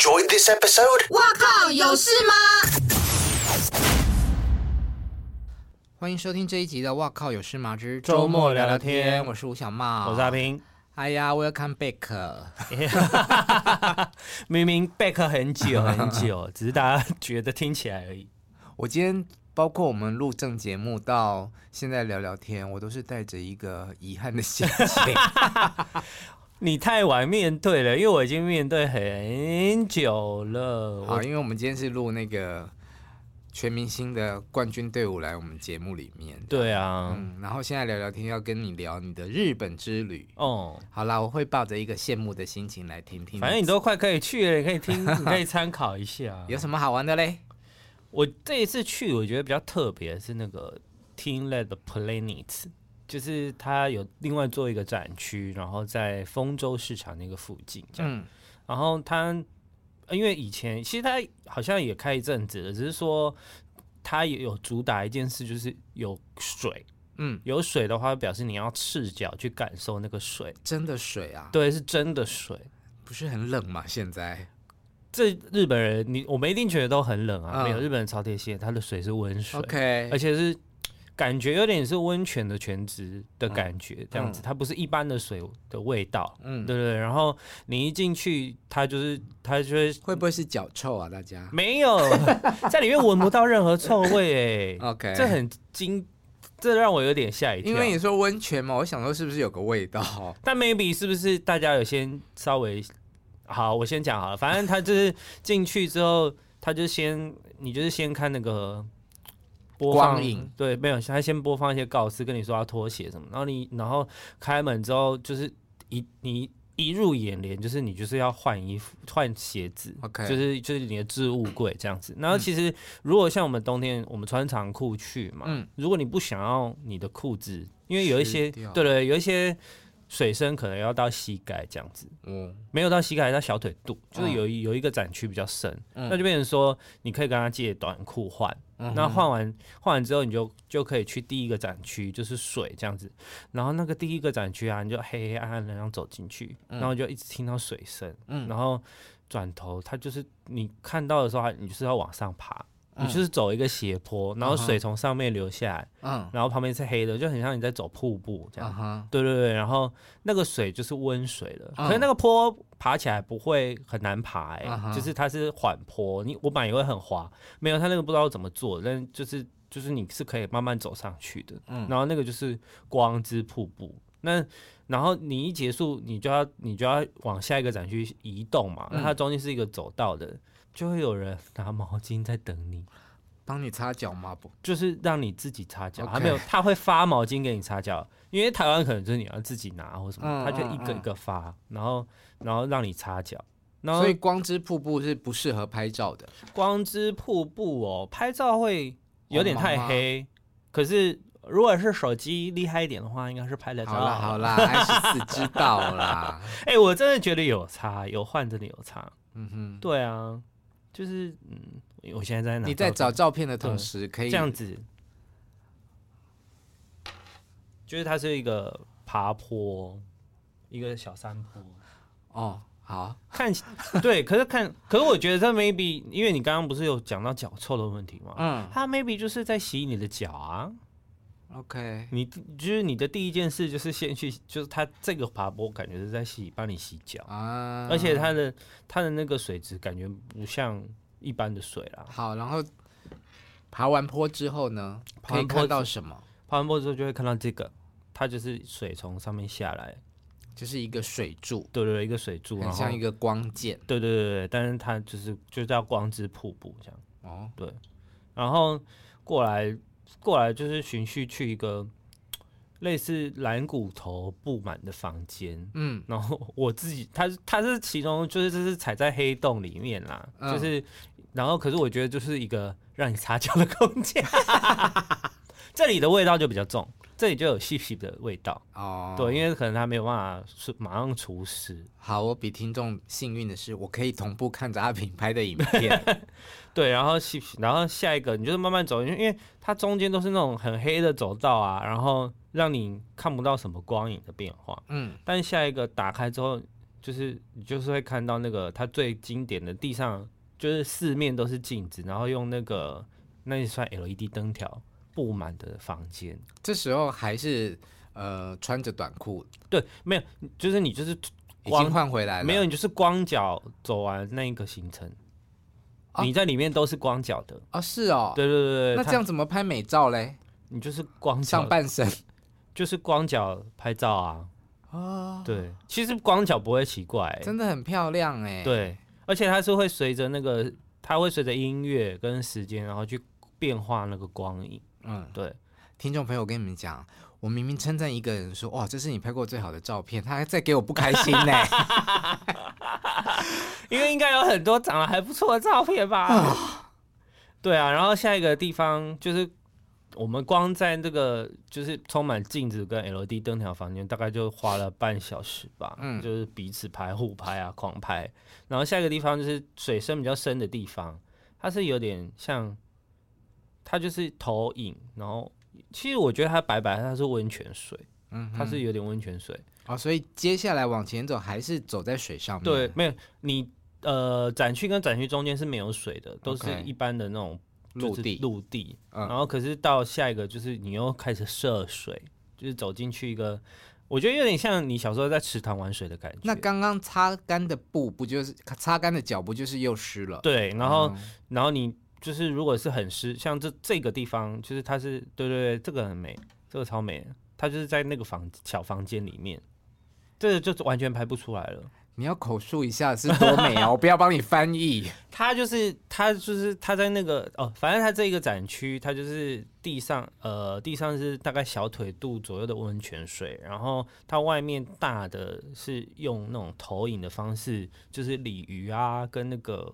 enjoyed this episode? 哇靠，有事吗？欢迎收听这一集的《哇靠有事吗之周末聊聊天》，我是吴小茂，我是阿平。哎呀，Welcome back！明明 back 很久很久，只是大家觉得听起来而已。我今天包括我们录正节目到现在聊聊天，我都是带着一个遗憾的心情。你太晚面对了，因为我已经面对很久了。好，因为我们今天是录那个。全明星的冠军队伍来我们节目里面，对啊，嗯，然后现在聊聊天，要跟你聊你的日本之旅哦。好啦，我会抱着一个羡慕的心情来听听。反正你都快可以去了，你可以听，你可以参考一下。有什么好玩的嘞？我这一次去，我觉得比较特别是那个 Team Led Planet，就是他有另外做一个展区，然后在丰州市场那个附近这样，嗯，然后他。因为以前其实他好像也开一阵子了，只是说他也有主打一件事，就是有水。嗯，有水的话，表示你要赤脚去感受那个水，真的水啊？对，是真的水，不是很冷吗？现在这日本人，你我们一定觉得都很冷啊。嗯、没有，日本人超贴心，他的水是温水，OK，而且是。感觉有点是温泉的泉质的感觉，嗯、这样子，它不是一般的水的味道，嗯，对对对。然后你一进去，它就是它就会会不会是脚臭啊？大家没有在里面闻不到任何臭味，哎，OK，这很惊，这让我有点吓一跳。因为你说温泉嘛，我想说是不是有个味道？但 maybe 是不是大家有先稍微好，我先讲好了，反正他就是进去之后，他就先你就是先看那个。播放光影对，没有，他先播放一些告示，跟你说要脱鞋什么，然后你然后开门之后，就是一你一入眼帘，就是你就是要换衣服换鞋子，OK，就是就是你的置物柜这样子。然后其实如果像我们冬天我们穿长裤去嘛，嗯，如果你不想要你的裤子，因为有一些对，对对，有一些。水深可能要到膝盖这样子，嗯，没有到膝盖，到小腿肚，就是有一有一个展区比较深，嗯，那就变成说你可以跟他借短裤换，嗯，那换完换完之后你就就可以去第一个展区，就是水这样子，然后那个第一个展区啊，你就黑黑暗暗的然后走进去，然后就一直听到水声，嗯，然后转头它就是你看到的时候，你就是要往上爬。你就是走一个斜坡，然后水从上面流下来，嗯，然后旁边是黑的，就很像你在走瀑布这样，嗯，对对对，然后那个水就是温水了，嗯，可是那个坡爬起来不会很难爬，欸，哎，嗯，就是它是缓坡，你我本来以为很滑，没有，它那个不知道怎么做，但就是就是你是可以慢慢走上去的，嗯，然后那个就是光之瀑布，那然后你一结束，你就要你就要往下一个展区移动嘛，那它中间是一个走道的。就会有人拿毛巾在等你，帮你擦脚吗？不，就是让你自己擦脚。还没有，他会发毛巾给你擦脚，因为台湾可能就是你要自己拿或什么，嗯、他就一个一个发，然后然后让你擦脚。然后所以光之瀑布是不适合拍照的。光之瀑布哦，拍照会有点太黑。可是如果是手机厉害一点的话，应该是拍得到。好啦好啦，还是死知道啦。哎、欸，我真的觉得有差，有换真的有差。嗯哼，对啊。就是嗯，我现在在哪？你在找照片的同时，可以这样子，就是它是一个爬坡，一个小山坡。哦，好看，对，可是看，可是我觉得这 maybe，因为你刚刚不是有讲到脚臭的问题吗？嗯，它 maybe 就是在洗你的脚啊。OK，你就是你的第一件事就是先去，就是它这个爬坡感觉是在洗，帮你洗脚啊，而且它的它的那个水质感觉不像一般的水啦。好，然后爬完坡之后呢，可以看到什么？爬完坡之后就会看到这个，它就是水从上面下来，就是一个水柱，对对对，一个水柱，很像一个光剑，对对对对，但是它就是就叫光之瀑布这样。哦，对，然后过来。过来就是循序去一个 类似蓝骨头布满的房间，嗯，然后我自己，他他是其中就是这是踩在黑洞里面啦，嗯、就是，然后可是我觉得就是一个让你擦脚的空间，这里的味道就比较重。这里就有细细的味道哦，对，因为可能他没有办法是马上除湿。好，我比听众幸运的是，我可以同步看着阿平拍的影片。对，然后细，然后下一个你就是慢慢走，因为因为它中间都是那种很黑的走道啊，然后让你看不到什么光影的变化。嗯，但下一个打开之后，就是你就是会看到那个它最经典的地上就是四面都是镜子，然后用那个那一串 LED 灯条布满的房间。这时候还是呃穿着短裤？对，没有，就是你就是已经换回来了，没有，你就是光脚走完那一个行程。哦、你在里面都是光脚的啊、哦？是哦，对对对，那这样怎么拍美照嘞？你就是光上半身，就是光脚拍照啊。哦，对，其实光脚不会奇怪、欸，真的很漂亮哎、欸。对，而且它是会随着那个，它会随着音乐跟时间，然后去变化那个光影。嗯，对，听众朋友，我跟你们讲，我明明称赞一个人说，哇，这是你拍过最好的照片，他还在给我不开心呢、欸。因为应该有很多长得还不错的照片吧？对啊，然后下一个地方就是。我们光在这个就是充满镜子跟 LED 灯条房间，大概就花了半小时吧。嗯，就是彼此拍、互拍啊，狂拍。然后下一个地方就是水深比较深的地方，它是有点像，它就是投影。然后其实我觉得它白白，它是温泉水。嗯，它是有点温泉水。哦，所以接下来往前走还是走在水上面？对，没有你呃，展区跟展区中间是没有水的，都是一般的那种。陆地，陆地，然后可是到下一个就是你又开始涉水，就是走进去一个，我觉得有点像你小时候在池塘玩水的感觉。那刚刚擦干的布不就是擦干的脚不就是又湿了？对，然后、嗯、然后你就是如果是很湿，像这这个地方，就是它是对对对，这个很美，这个超美，它就是在那个房小房间里面，这个就完全拍不出来了。你要口述一下是多美啊！我 不要帮你翻译。它就是它就是它在那个哦，反正它这一个展区，它就是地上呃地上是大概小腿肚左右的温泉水，然后它外面大的是用那种投影的方式，就是鲤鱼啊跟那个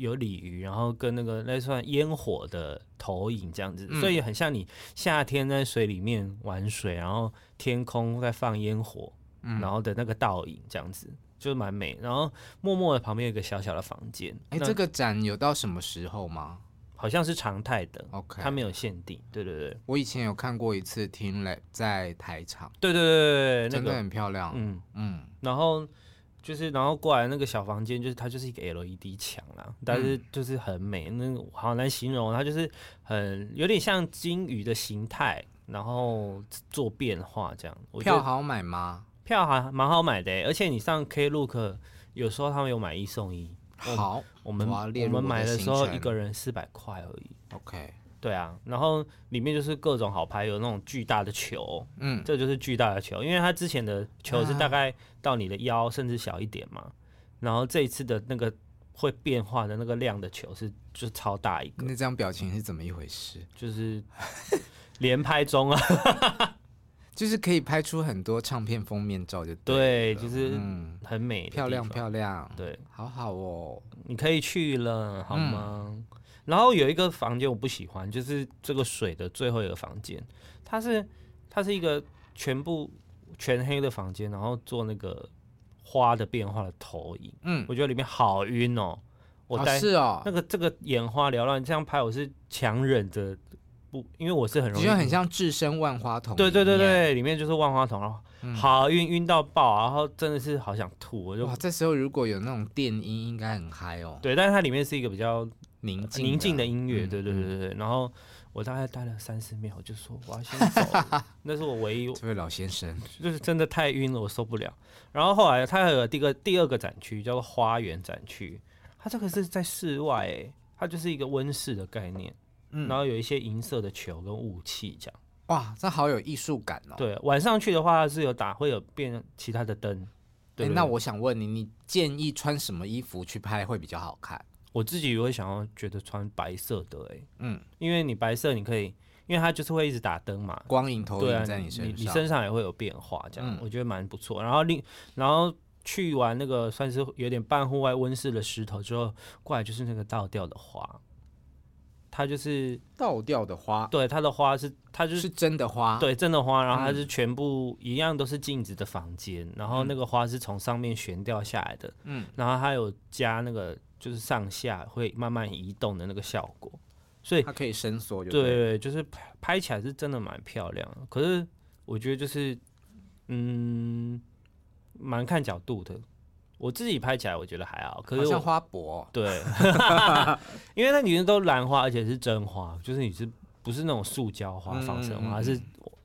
有鲤鱼，然后跟那个那算烟火的投影这样子，所以很像你夏天在水里面玩水，然后天空在放烟火，然后的那个倒影这样子。就蛮美，然后默默的旁边有一个小小的房间。哎，这个展有到什么时候吗？好像是常态的，OK，它没有限定。对对对，我以前有看过一次 TeamLab 在台场。对对对对，真的很漂亮。嗯嗯，然后就是然后过来那个小房间，就是它就是一个 LED 墙啦，但是就是很美，那个好难形容，它就是很有点像金鱼的形态，然后做变化这样。票好买吗？票还蛮好买的，而且你上 Klook 有时候他们有买一送一。好，我们我，我们买的时候一个人四百块而已。OK，对啊，然后里面就是各种好拍，有那种巨大的球，嗯，这就是巨大的球，因为它之前的球是大概到你的腰甚至小一点嘛，啊、然后这一次的那个会变化的那个量的球是就是超大一个。那这样表情是怎么一回事？就是 连拍中啊。就是可以拍出很多唱片封面照，就对，就是很美，漂亮漂亮，对，好好哦，你可以去了好吗？嗯、然后有一个房间我不喜欢，就是这个水的最后一个房间，它是它是一个全部全黑的房间，然后做那个花的变化的投影，嗯，我觉得里面好晕哦，我待、哦、是哦，那个这个眼花缭乱，这样拍我是强忍着。不，因为我是很容易，就很像置身万花筒。对对对对，里面就是万花筒，然后好晕晕到爆，然后真的是好想吐。我就哇，这时候如果有那种电音，应该很嗨哦。对，但是它里面是一个比较宁静宁静的音乐。嗯、对对对对对。然后我大概待了三四秒，我就说我要先走。那是我唯一。这位老先生就是真的太晕了，我受不了。然后后来他还有第个第二个展区叫做花园展区，它这个是在室外，哎，它就是一个温室的概念。嗯、然后有一些银色的球跟雾气，这样哇，这好有艺术感哦。对，晚上去的话是有打，会有变其他的灯。对，对，那我想问你，你建议穿什么衣服去拍会比较好看？我自己也会想要觉得穿白色的，哎，嗯，因为你白色你可以，因为它就是会一直打灯嘛，光影投影在你身上，啊、你，你身上也会有变化，这样、嗯、我觉得蛮不错。然后另，然后去完那个算是有点半户外温室的石头之后，过来就是那个倒吊的花。它就是倒吊的花，对，它的花是它就是，是真的花，对，真的花。然后它是全部一样都是镜子的房间，嗯、然后那个花是从上面悬吊下来的，嗯，然后它有加那个就是上下会慢慢移动的那个效果，所以它可以伸缩，对，对，就是拍拍起来是真的蛮漂亮的。可是我觉得就是嗯，蛮看角度的，我自己拍起来我觉得还好，可是好像花博对，因为那里面都兰花，而且是真花，就是你是不是那种塑胶花仿生花，是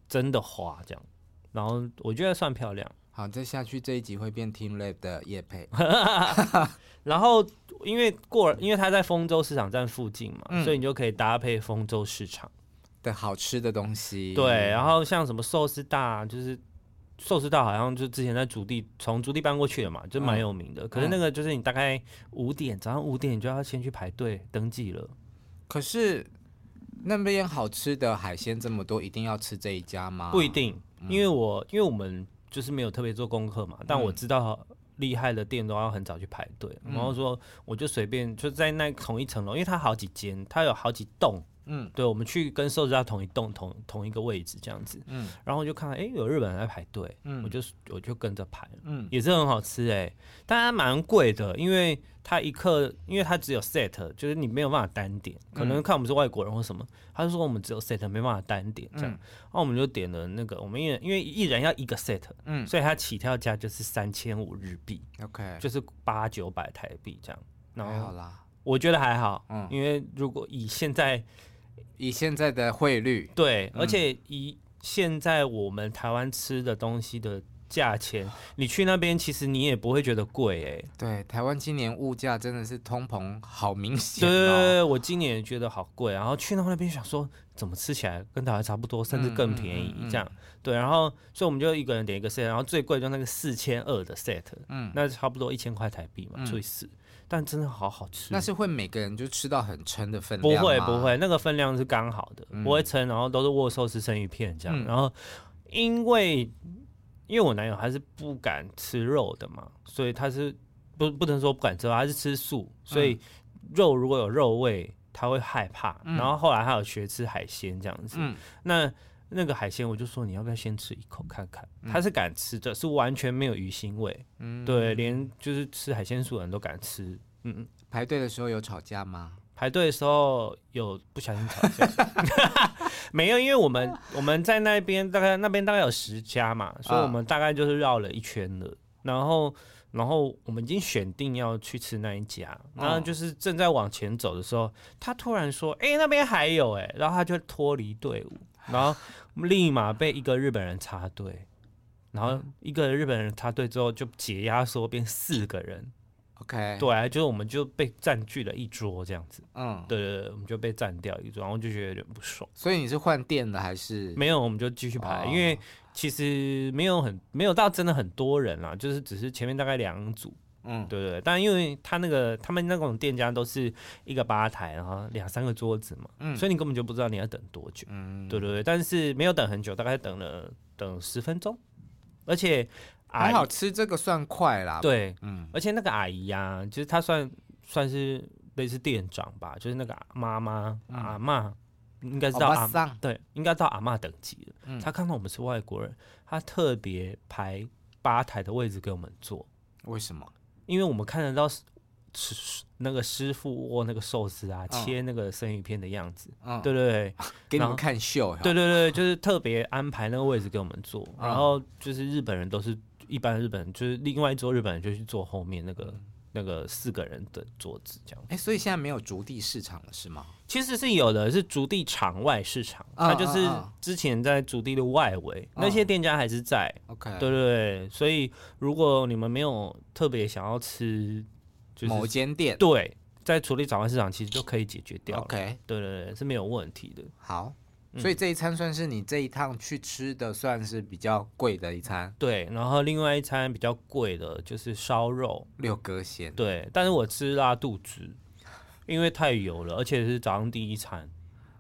真的花这样。然后我觉得算漂亮。好，再下去这一集会变 teamLab 的叶配。然后因为过了，因为它在丰州市场站附近嘛，嗯、所以你就可以搭配丰州市场的好吃的东西。对，然后像什么寿司大，就是寿司大好像就之前在竹地，从竹地搬过去的嘛，就蛮有名的。嗯、可是那个就是你大概五点，早上五点你就要先去排队登记了。可是那边好吃的海鲜这么多，一定要吃这一家吗？不一定，因为我因为我们。就是没有特别做功课嘛，但我知道厉害的店都要很早去排队，嗯、然后说我就随便就在那同一层楼，因为它好几间，它有好几栋。嗯，对，我们去跟寿司在同一栋同同一个位置这样子，嗯，然后我就看到，哎、欸，有日本人在排队，嗯，我就我就跟着排，嗯，也是很好吃哎、欸，但它蛮贵的，因为它一克，因为它只有 set，就是你没有办法单点，可能看我们是外国人或什么，他就说我们只有 set，没办法单点这样，然后我们就点了那个，我们一人因为一人要一个 set，嗯，所以它起跳价就是三千五日币，OK，就是八九百台币这样，然后还好啦，我觉得还好，嗯，因为如果以现在。以现在的汇率，对，嗯、而且以现在我们台湾吃的东西的价钱，你去那边其实你也不会觉得贵哎、欸。对，台湾今年物价真的是通膨好明显、哦。对对对，我今年也觉得好贵，然后去到那边想说怎么吃起来跟台湾差不多，甚至更便宜这样。对，然后所以我们就一个人点一个 set，然后最贵就那个四千二的 set，嗯，那差不多一千块台币嘛，除以四。但真的好好吃，那是会每个人就吃到很撑的分量？不会不会，那个分量是刚好的，嗯、不会撑，然后都是握寿司生鱼片这样。嗯、然后因为因为我男友他是不敢吃肉的嘛，所以他是不不能说不敢吃，他是吃素，所以肉如果有肉味他会害怕。嗯、然后后来他有学吃海鲜这样子，嗯、那。那个海鲜，我就说你要不要先吃一口看看？嗯、他是敢吃的，是完全没有鱼腥味。嗯，对，连就是吃海鲜素的人都敢吃。嗯嗯。排队的时候有吵架吗？排队的时候有不小心吵架，没有，因为我们我们在那边大概那边大概有十家嘛，所以我们大概就是绕了一圈了。然后然后我们已经选定要去吃那一家，然后就是正在往前走的时候，他突然说：“哎、欸，那边还有哎、欸。”然后他就脱离队伍。然后立马被一个日本人插队，然后一个日本人插队之后就解压缩变四个人，OK，对，就是我们就被占据了一桌这样子，嗯，对对对，我们就被占掉一桌，然后就觉得有点不爽。所以你是换店的还是？没有，我们就继续排，哦、因为其实没有很没有到真的很多人啦，就是只是前面大概两组。嗯，对对，但因为他那个他们那种店家都是一个吧台，然后两三个桌子嘛，嗯，所以你根本就不知道你要等多久，嗯，对对对，但是没有等很久，大概等了等十分钟，而且还好吃这个算快啦，对，嗯，而且那个阿姨呀、啊，其实她算算是类似店长吧，就是那个妈妈、嗯、阿嬷，应该知道阿嬷，对，应该到阿嬷等级了，嗯，她看到我们是外国人，她特别排吧台的位置给我们坐，为什么？因为我们看得到师那个师傅握那个寿司啊，嗯、切那个生鱼片的样子，嗯、对对对，给你们看秀。对对对，就是特别安排那个位置给我们坐，嗯、然后就是日本人都是一般日本人，就是另外一桌日本人就去坐后面那个、嗯、那个四个人的桌子这样。哎，所以现在没有竹地市场了是吗？其实是有的，是竹地场外市场，它就是之前在竹地的外围，嗯、那些店家还是在。OK，对对对，所以如果你们没有特别想要吃，就是某间店，对，在竹地场外市场其实就可以解决掉。OK，对对对，是没有问题的。好，所以这一餐算是你这一趟去吃的算是比较贵的一餐。对，然后另外一餐比较贵的就是烧肉六哥鲜，对，但是我吃拉肚子。因为太油了，而且是早上第一餐。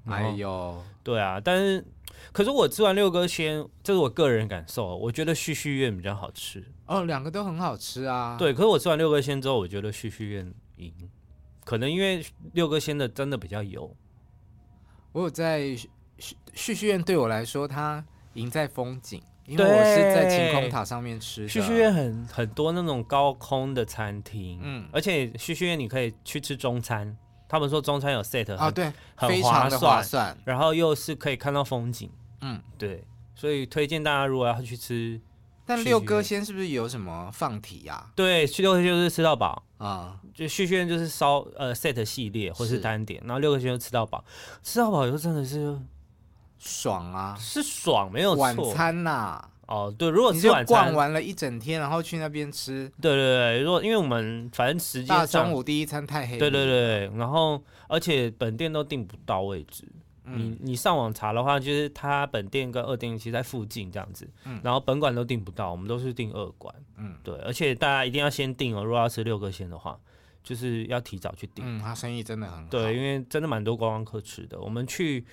哎呦，对啊，但是可是我吃完六哥鲜，这是我个人感受，我觉得旭旭苑比较好吃。哦，两个都很好吃啊。对，可是我吃完六哥鲜之后，我觉得旭旭苑赢，可能因为六哥鲜的真的比较油。我有在旭旭旭苑对我来说，它赢在风景。因为我是在晴空塔上面吃的，旭旭苑很很多那种高空的餐厅，嗯，而且旭旭苑你可以去吃中餐，他们说中餐有 set 啊，对，很划算，然后又是可以看到风景，嗯，对，所以推荐大家如果要去吃但六哥先是不是有什么放题呀、啊？对，去六哥仙就是吃到饱啊，就旭轩就是烧呃 set 系列或是单点，然后六哥先就吃到饱，吃到饱以后真的是爽啊，是爽没有错。晚餐呐、啊，哦对，如果吃晚餐逛完了一整天，然后去那边吃，对对对，如果因为我们反正时间大中午第一餐太黑，对对对，然后而且本店都订不到位置。你你上网查的话，就是他本店跟二店其实在附近这样子，嗯，然后本馆都订不到，我们都是订二馆，嗯，对，而且大家一定要先订哦，如果要吃六个仙的话，就是要提早去订，嗯，他生意真的很好，对，因为真的蛮多观光客吃的。我们去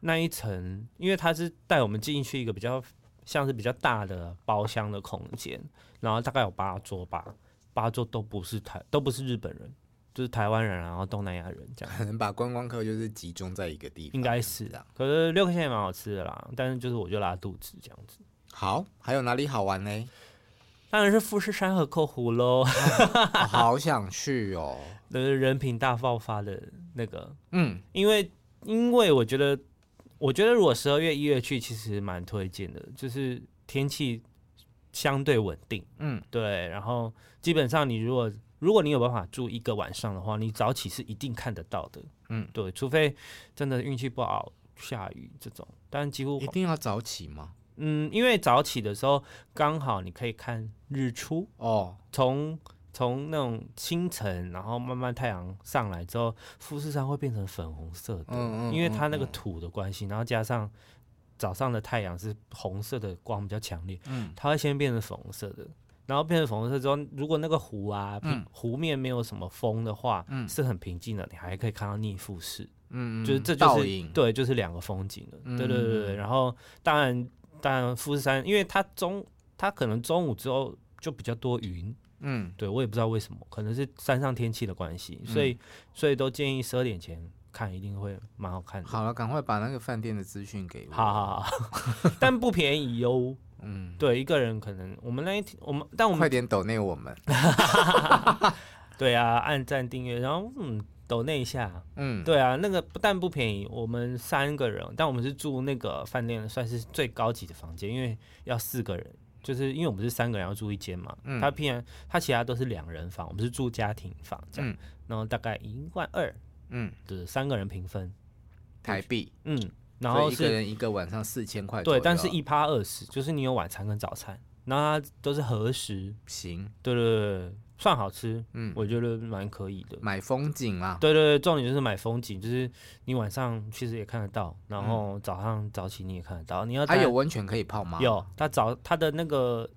那一层，因为他是带我们进去一个比较像是比较大的包厢的空间，然后大概有八桌吧，八桌都不是台，都不是日本人。就是台湾人，然后东南亚人这样，可能把观光客就是集中在一个地方，应该是啊。可是六个仙也蛮好吃的啦，但是就是我就拉肚子这样子。好，还有哪里好玩呢？当然是富士山和扣湖喽，好想去哦。那 个人品大爆发的那个，嗯，因为因为我觉得，我觉得如果十二月一月去，其实蛮推荐的，就是天气相对稳定，嗯，对，然后基本上你如果如果你有办法住一个晚上的话，你早起是一定看得到的。嗯，对，除非真的运气不好下雨这种，但几乎一定要早起吗？嗯，因为早起的时候刚好你可以看日出哦。从从那种清晨，然后慢慢太阳上来之后，富士山会变成粉红色的，嗯嗯嗯嗯，因为它那个土的关系，然后加上早上的太阳是红色的光比较强烈，嗯，它会先变成粉红色的。然后变成粉红色之后，如果那个湖啊，嗯、湖面没有什么风的话，嗯、是很平静的，你还可以看到逆富士，嗯，就是这就是对，就是两个风景的，嗯、对对对对。然后当然当然富士山，因为它中它可能中午之后就比较多云，嗯，对我也不知道为什么，可能是山上天气的关系，所以、嗯、所以都建议十二点前看，一定会蛮好看的。好了，赶快把那个饭店的资讯给我。好好好，但不便宜哟。嗯，对，一个人可能我们那一天，我们但我们快点抖内我们，对啊，按赞订阅，然后嗯，抖内一下，嗯，对啊，那个不但不便宜，我们三个人，但我们是住那个饭店算是最高级的房间，因为要四个人，就是因为我们是三个人要住一间嘛，嗯，他平常他其他都是两人房，我们是住家庭房这样，嗯，然后大概一万二，嗯，就是三个人平分。台币，嗯。然后一个人一个晚上四千块，对，但是一趴二十，就是你有晚餐跟早餐，然后它都是和食，行，对对对，算好吃，嗯，我觉得蛮可以的。买风景啊，对对对，重点就是买风景，就是你晚上其实也看得到，然后早上早起你也看得到。你要它有温泉可以泡吗？有，它早它的那个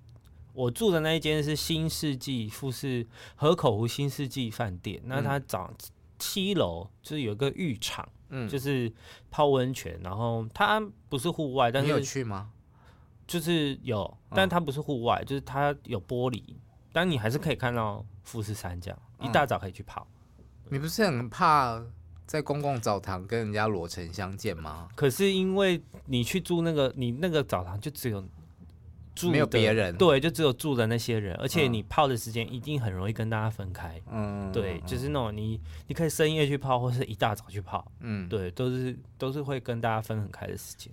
我住的那一间是新世纪富士河口湖新世纪饭店，那它早七楼就是有一个浴场。嗯，就是泡温泉，然后它不是户外，但是你有去吗？就是有，但它不是户外，就是它有玻璃，但你还是可以看到富士山这样。一大早可以去泡。你不是很怕在公共澡堂跟人家裸成相见吗？可是因为你去住那个，你那个澡堂就只有住。没有别人，对，就只有住的那些人，而且你泡的时间一定很容易跟大家分开。嗯，对，就是那种你你可以深夜去泡，或是一大早去泡。嗯，对，都是都是会跟大家分很开的时间。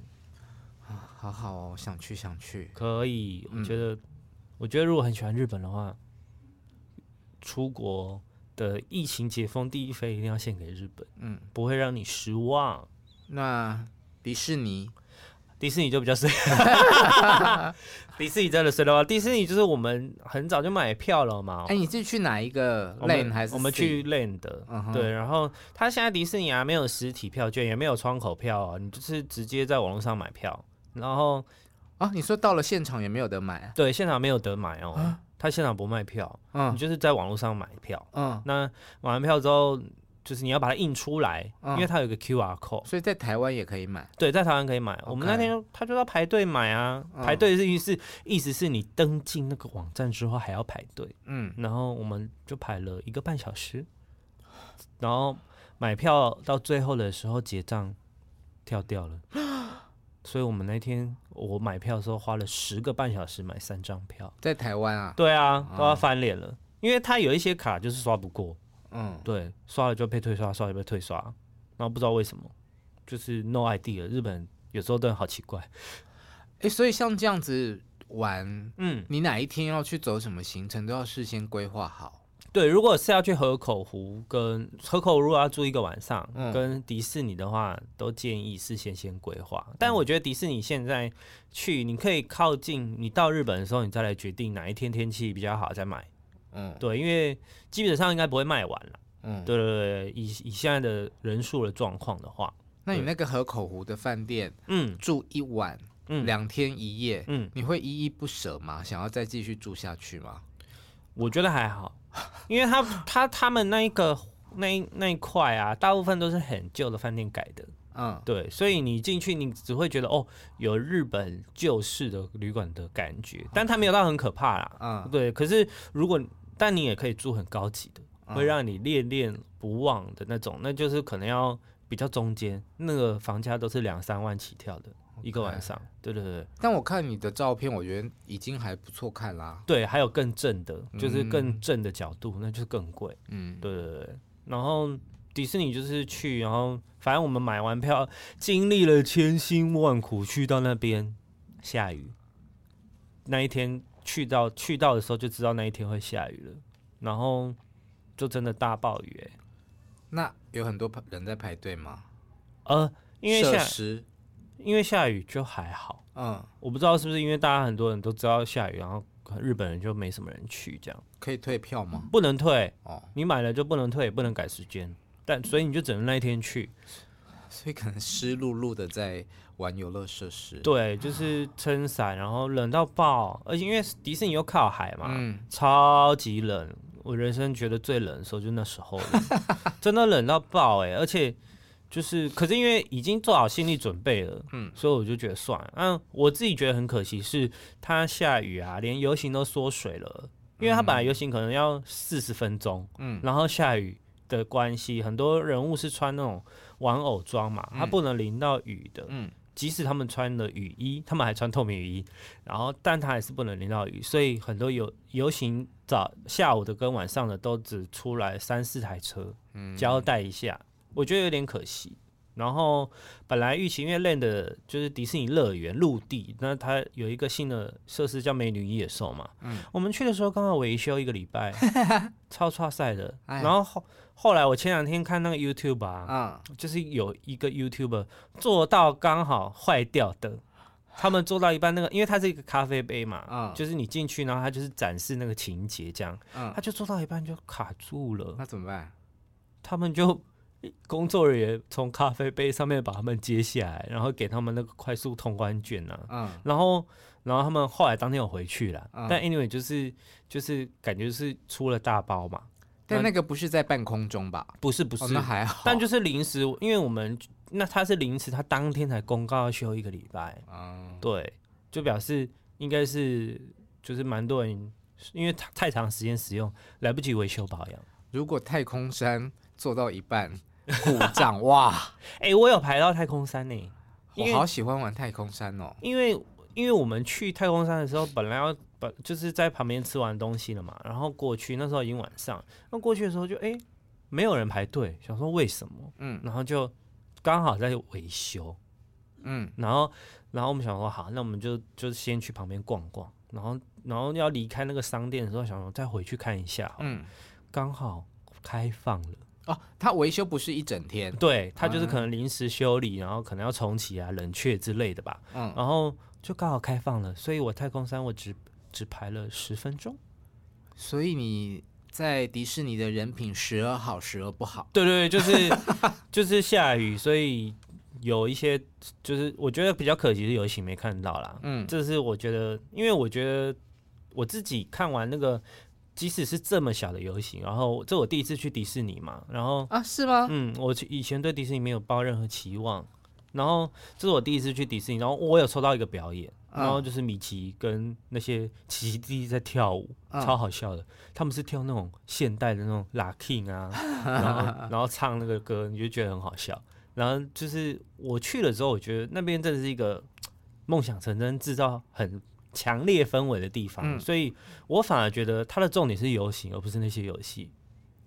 啊，好好哦，想去想去。可以，我觉得，嗯、我觉得如果很喜欢日本的话，出国的疫情解封第一飞一定要献给日本。嗯，不会让你失望。那迪士尼？迪士尼就比较衰，迪士尼真的衰的话，迪士尼就是我们很早就买票了嘛。哎、欸，你是去哪一个 Land 还是我们去 Land 的？Uh. 对，然后他现在迪士尼啊没有实体票券，也没有窗口票啊，你就是直接在网络上买票。然后啊，你说到了现场也没有得买？对，现场没有得买哦，啊、他现场不卖票，嗯，你就是在网络上买票，嗯，那买完票之后。就是你要把它印出来，嗯、因为它有个 QR code，所以在台湾也可以买。对，在台湾可以买。我们那天他就要排队买啊，嗯、排队的意思意思是你登进那个网站之后还要排队。嗯，然后我们就排了一个半小时，然后买票到最后的时候结账跳掉了，所以我们那天我买票的时候花了十个半小时买三张票。在台湾啊？对啊，都要翻脸了，嗯、因为它有一些卡就是刷不过。嗯，对，刷了就被退刷，刷了就被退刷，然后不知道为什么，就是 no idea。日本有时候都很好奇怪，哎、欸，所以像这样子，玩，嗯，你哪一天要去走什么行程，都要事先规划好。对，如果是要去河口湖跟河口湖，如果要住一个晚上，嗯、跟迪士尼的话，都建议事先先规划。但我觉得迪士尼现在去，你可以靠近你到日本的时候，你再来决定哪一天天气比较好再买。嗯，对，因为基本上应该不会卖完了。嗯，对对对，以以现在的人数的状况的话，那你那个河口湖的饭店，嗯，住一晚，嗯，两天一夜，嗯，你会依依不舍吗？想要再继续住下去吗？我觉得还好。因为他他他们那一个那一那一块啊，大部分都是很旧的饭店改的，嗯，对，所以你进去你只会觉得哦，有日本旧式的旅馆的感觉，但它没有到很可怕啦，嗯，对。可是如果但你也可以住很高级的，会让你恋恋不忘的那种，那就是可能要比较中间，那个房价都是两三万起跳的。一个晚上对对对。但我看你的照片，我觉得已经还不错看啦。对，还有更正的，就是更正的角度，嗯、那就是更贵。嗯，对对对。然后迪士尼就是去，然后反正我们买完票，经历了千辛万苦去到那边，下雨。那一天去到去到的时候就知道那一天会下雨了，然后就真的大暴雨哎。那有很多人在排队吗？呃，因为下因为下雨就还好，嗯，我不知道是不是因为大家很多人都知道下雨，然后日本人就没什么人去，这样。可以退票吗？不能退。哦，你买了就不能退，也不能改时间，但所以你就只能那一天去，所以可能湿漉漉的在玩游乐设施，对，就是撑伞，然后冷到爆，而且因为迪士尼又靠海嘛，嗯，超级冷，我人生觉得最冷的时候就那时候了，真的冷到爆哎、欸，而且。就是，可是因为已经做好心理准备了，嗯，所以我就觉得算了。嗯，我自己觉得很可惜，是它下雨啊，连游行都缩水了。因为它本来游行可能要四十分钟，嗯，然后下雨的关系，很多人物是穿那种玩偶装嘛，它不能淋到雨的，嗯，即使他们穿了雨衣，他们还穿透明雨衣，然后但它还是不能淋到雨，所以很多游游行早下午的跟晚上的都只出来三四台车，嗯，交代一下。我觉得有点可惜。然后本来预期，因为 Land 就是迪士尼乐园陆地，那它有一个新的设施叫美女野兽嘛。嗯。我们去的时候刚好维修一个礼拜，超差赛的。然后后后来我前两天看那个 YouTube 啊，就是有一个 YouTuber 做到刚好坏掉的。他们做到一半，那个因为它是一个咖啡杯嘛，就是你进去，然后它就是展示那个情节这样。嗯。他就做到一半就卡住了。那怎么办？他们就。工作人员从咖啡杯上面把他们接下来，然后给他们那个快速通关券呢、啊。嗯，然后，然后他们后来当天有回去了。嗯、但 anyway 就是就是感觉是出了大包嘛。但那个不是在半空中吧？不是不是，哦、那还好。但就是临时，因为我们那他是临时，他当天才公告要休一个礼拜。嗯，对，就表示应该是就是蛮多人，因为太太长时间使用，来不及维修保养。如果太空山做到一半。故 障哇！哎、欸，我有排到太空山呢，我好喜欢玩太空山哦。因为因为我们去太空山的时候，本来要本就是在旁边吃完东西了嘛，然后过去那时候已经晚上，那过去的时候就哎、欸、没有人排队，想说为什么？嗯，然后就刚好在维修，嗯，然后然后我们想说好，那我们就就先去旁边逛逛，然后然后要离开那个商店的时候，想说再回去看一下，嗯，刚好开放了。哦，它维修不是一整天，对，它就是可能临时修理，嗯、然后可能要重启啊、冷却之类的吧。嗯，然后就刚好开放了，所以我太空山我只只排了十分钟。所以你在迪士尼的人品时而好，时而不好。对对对，就是就是下雨，所以有一些就是我觉得比较可惜的游戏没看到啦。嗯，这是我觉得，因为我觉得我自己看完那个。即使是这么小的游行，然后这我第一次去迪士尼嘛，然后啊是吗？嗯，我以前对迪士尼没有抱任何期望，然后这是我第一次去迪士尼，然后我有抽到一个表演，然后就是米奇跟那些奇奇弟弟在跳舞，嗯、超好笑的，他们是跳那种现代的那种 locking 啊，然后然后唱那个歌，你就觉得很好笑，然后就是我去了之后，我觉得那边真的是一个 梦想成真、制造很。强烈氛围的地方，嗯、所以我反而觉得它的重点是游行，而不是那些游戏。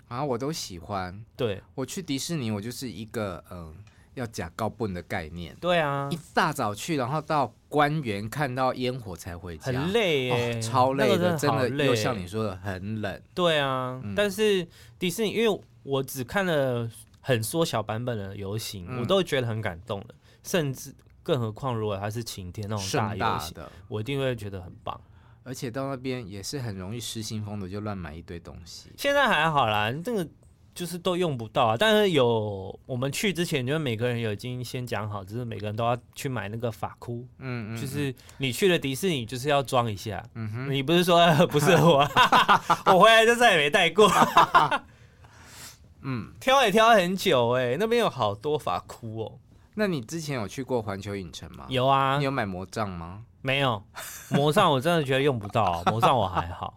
啊，我都喜欢。对，我去迪士尼，我就是一个嗯，要假高本的概念。对啊，一大早去，然后到官员看到烟火才回家，很累耶，哦、超累的，真的，真的又像你说的很冷。对啊，嗯、但是迪士尼，因为我只看了很缩小版本的游行，嗯、我都觉得很感动了，甚至更何况如果它是晴天那种大游行的，我一定会觉得很棒。而且到那边也是很容易失心疯的，就乱买一堆东西。现在还好啦，这个。就是都用不到啊，但是有我们去之前，就是每个人有已经先讲好，就是每个人都要去买那个发箍，嗯，嗯，就是你去了迪士尼就是要装一下，嗯哼，你不是说不是我，我回来就再也没带过，嗯，挑也挑很久哎、欸，那边有好多法箍哦。那你之前有去过环球影城吗？有啊，你有买魔杖吗？没有，魔杖我真的觉得用不到，魔杖我还好。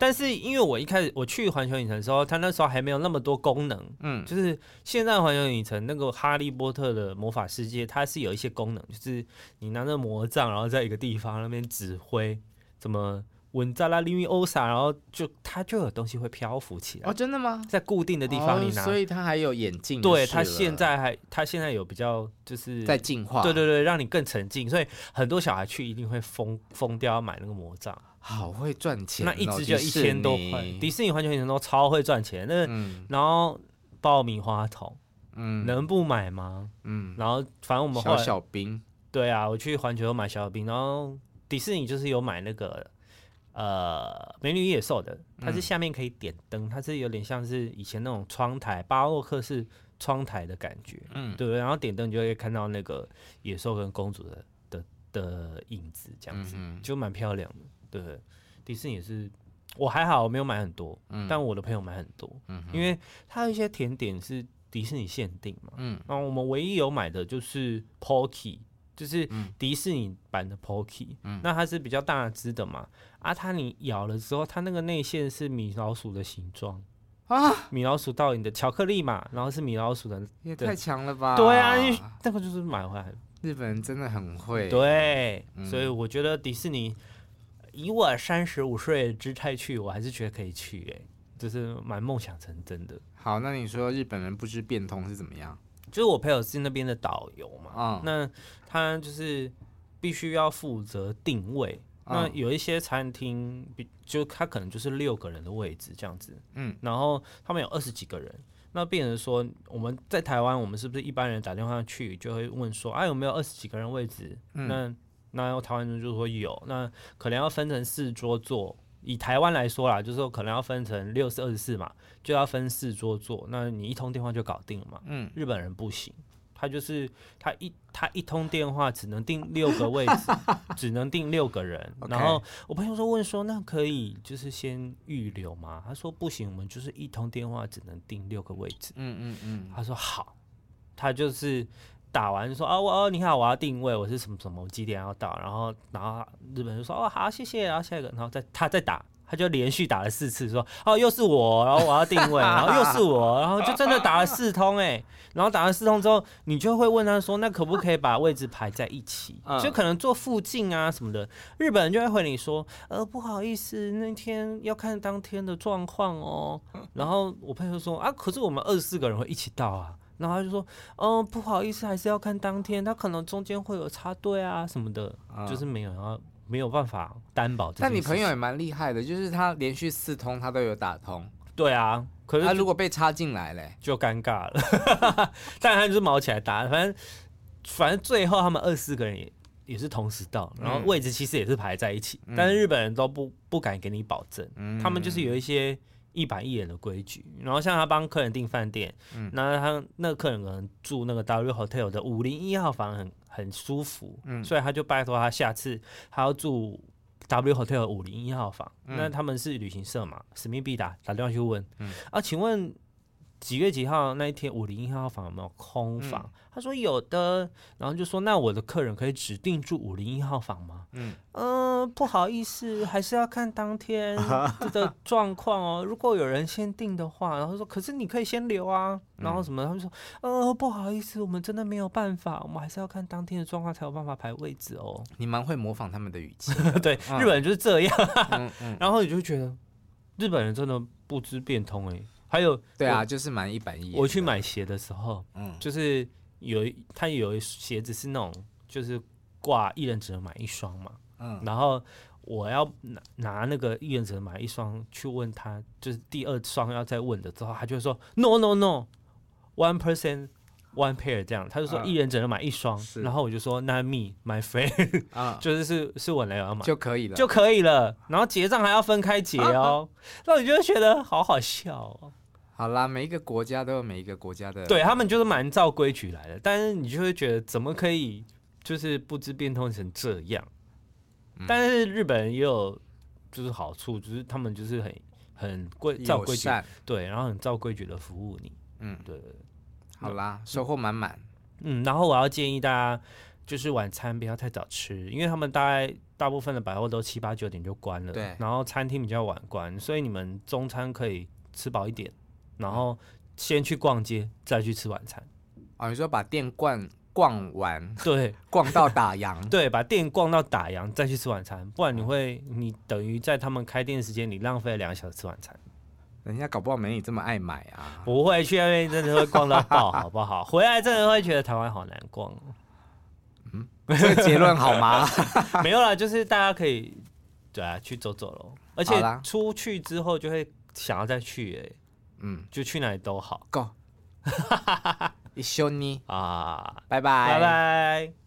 但是因为我一开始我去环球影城的时候，它那时候还没有那么多功能，嗯，就是现在环球影城那个哈利波特的魔法世界，它是有一些功能，就是你拿着魔杖，然后在一个地方那边指挥，怎么稳扎拉利米欧撒，然后就它就有东西会漂浮起来。哦，真的吗？在固定的地方你拿，哦、所以它还有眼镜。对，它现在还它现在有比较就是在进化，对对对，让你更沉浸，所以很多小孩去一定会疯疯掉要买那个魔杖。好会赚钱，那一只就一千多块。迪士尼环球影城都超会赚钱，那、嗯、然后爆米花桶，嗯，能不买吗？嗯，然后反正我们小小兵，对啊，我去环球买小小兵，然后迪士尼就是有买那个呃美女野兽的，它是下面可以点灯，嗯、它是有点像是以前那种窗台巴洛克式窗台的感觉，嗯，对，然后点灯就会看到那个野兽跟公主的的的影子，这样子、嗯、就蛮漂亮的。对，迪士尼也是，我还好，我没有买很多，嗯、但我的朋友买很多，嗯、因为它有一些甜点是迪士尼限定嘛，嗯，那我们唯一有买的就是 Pocky，就是迪士尼版的 Pocky，嗯，那它是比较大只的嘛，啊，它你咬了之后，它那个内馅是米老鼠的形状啊，米老鼠倒影的巧克力嘛，然后是米老鼠的，也太强了吧？对啊，那个就是买回来，日本人真的很会，对，嗯、所以我觉得迪士尼。以我三十五岁的姿态去，我还是觉得可以去，哎，就是蛮梦想成真的。好，那你说日本人不知变通是怎么样？就是我朋友是那边的导游嘛，嗯，那他就是必须要负责定位。嗯、那有一些餐厅，就他可能就是六个人的位置这样子，嗯，然后他们有二十几个人，那变成说我们在台湾，我们是不是一般人打电话去就会问说，啊有没有二十几个人位置？嗯、那那台湾人就说有，那可能要分成四桌坐。以台湾来说啦，就是说可能要分成六四二十四嘛，就要分四桌坐。那你一通电话就搞定了嘛。嗯，日本人不行，他就是他一他一通电话只能定六个位置，只能定六个人。然后我朋友说问说，那可以就是先预留吗？他说不行，我们就是一通电话只能定六个位置。嗯嗯嗯，他说好，他就是。打完就说啊，我哦，你好，我要定位，我是什么什么，我几点要到？然后，然后日本人就说哦，好，谢谢。然后下一个，然后再他再打，他就连续打了四次，说哦，又是我，然后我要定位，然后又是我，然后就真的打了四通哎。然后打了四通之后，你就会问他说，那可不可以把位置排在一起？就可能坐附近啊什么的。日本人就会回你说，呃，不好意思，那天要看当天的状况哦。然后我朋友说啊，可是我们二十四个人会一起到啊。然后他就说：“嗯，不好意思，还是要看当天，他可能中间会有插队啊什么的，嗯、就是没有，然后没有办法担保。”但你朋友也蛮厉害的，就是他连续四通他都有打通。对啊，可是他如果被插进来嘞，就尴尬了。但他就是毛起来打，反正反正最后他们二十四个人也也是同时到，然后位置其实也是排在一起，嗯、但是日本人都不不敢给你保证，嗯、他们就是有一些。一板一眼的规矩，然后像他帮客人订饭店，嗯，那他那个客人可能住那个 W Hotel 的五零一号房很很舒服，嗯，所以他就拜托他下次他要住 W Hotel 五零一号房，嗯、那他们是旅行社嘛，使命必达，打电话去问，嗯，啊，请问。几月几号那一天五零一号房有没有空房？嗯、他说有的，然后就说那我的客人可以指定住五零一号房吗？嗯，呃，不好意思，还是要看当天 的状况哦。如果有人先订的话，然后说可是你可以先留啊，然后什么？他们说呃不好意思，我们真的没有办法，我们还是要看当天的状况才有办法排位置哦。你蛮会模仿他们的语气，对，嗯、日本人就是这样。嗯嗯、然后你就觉得日本人真的不知变通哎、欸。还有，对啊，就是蛮一板一眼。我去买鞋的时候，嗯，就是有他有一鞋子是那种就是挂一人只能买一双嘛，嗯，然后我要拿拿那个一人只能买一双去问他，就是第二双要再问的之后，他就说 no no no one person one pair 这样，他就说一人只能买一双，嗯、然后我就说 not me my friend，啊，就是是是我男友要买就可以了，就可以了，然后结账还要分开结哦，那我就觉得好好笑哦。好啦，每一个国家都有每一个国家的，对他们就是蛮照规矩来的，但是你就会觉得怎么可以就是不知变通成这样？嗯、但是日本人也有就是好处，就是他们就是很很规照规矩，对，然后很照规矩的服务你，嗯，对。好啦，收获满满。嗯，然后我要建议大家就是晚餐不要太早吃，因为他们大概大部分的百货都七八九点就关了，对，然后餐厅比较晚关，所以你们中餐可以吃饱一点。然后先去逛街，再去吃晚餐。啊，你说把店逛逛完，对，逛到打烊，对，把店逛到打烊再去吃晚餐，不然你会，你等于在他们开店的时间，你浪费了两个小时吃晚餐。人家搞不好没你这么爱买啊。不会，去那边真的会逛到爆，好不好？回来真的会觉得台湾好难逛。嗯，这个结论好吗？没有啦，就是大家可以对啊去走走喽，而且出去之后就会想要再去哎、欸。嗯，就去哪里都好。Go，一休你。啊，拜拜，拜拜。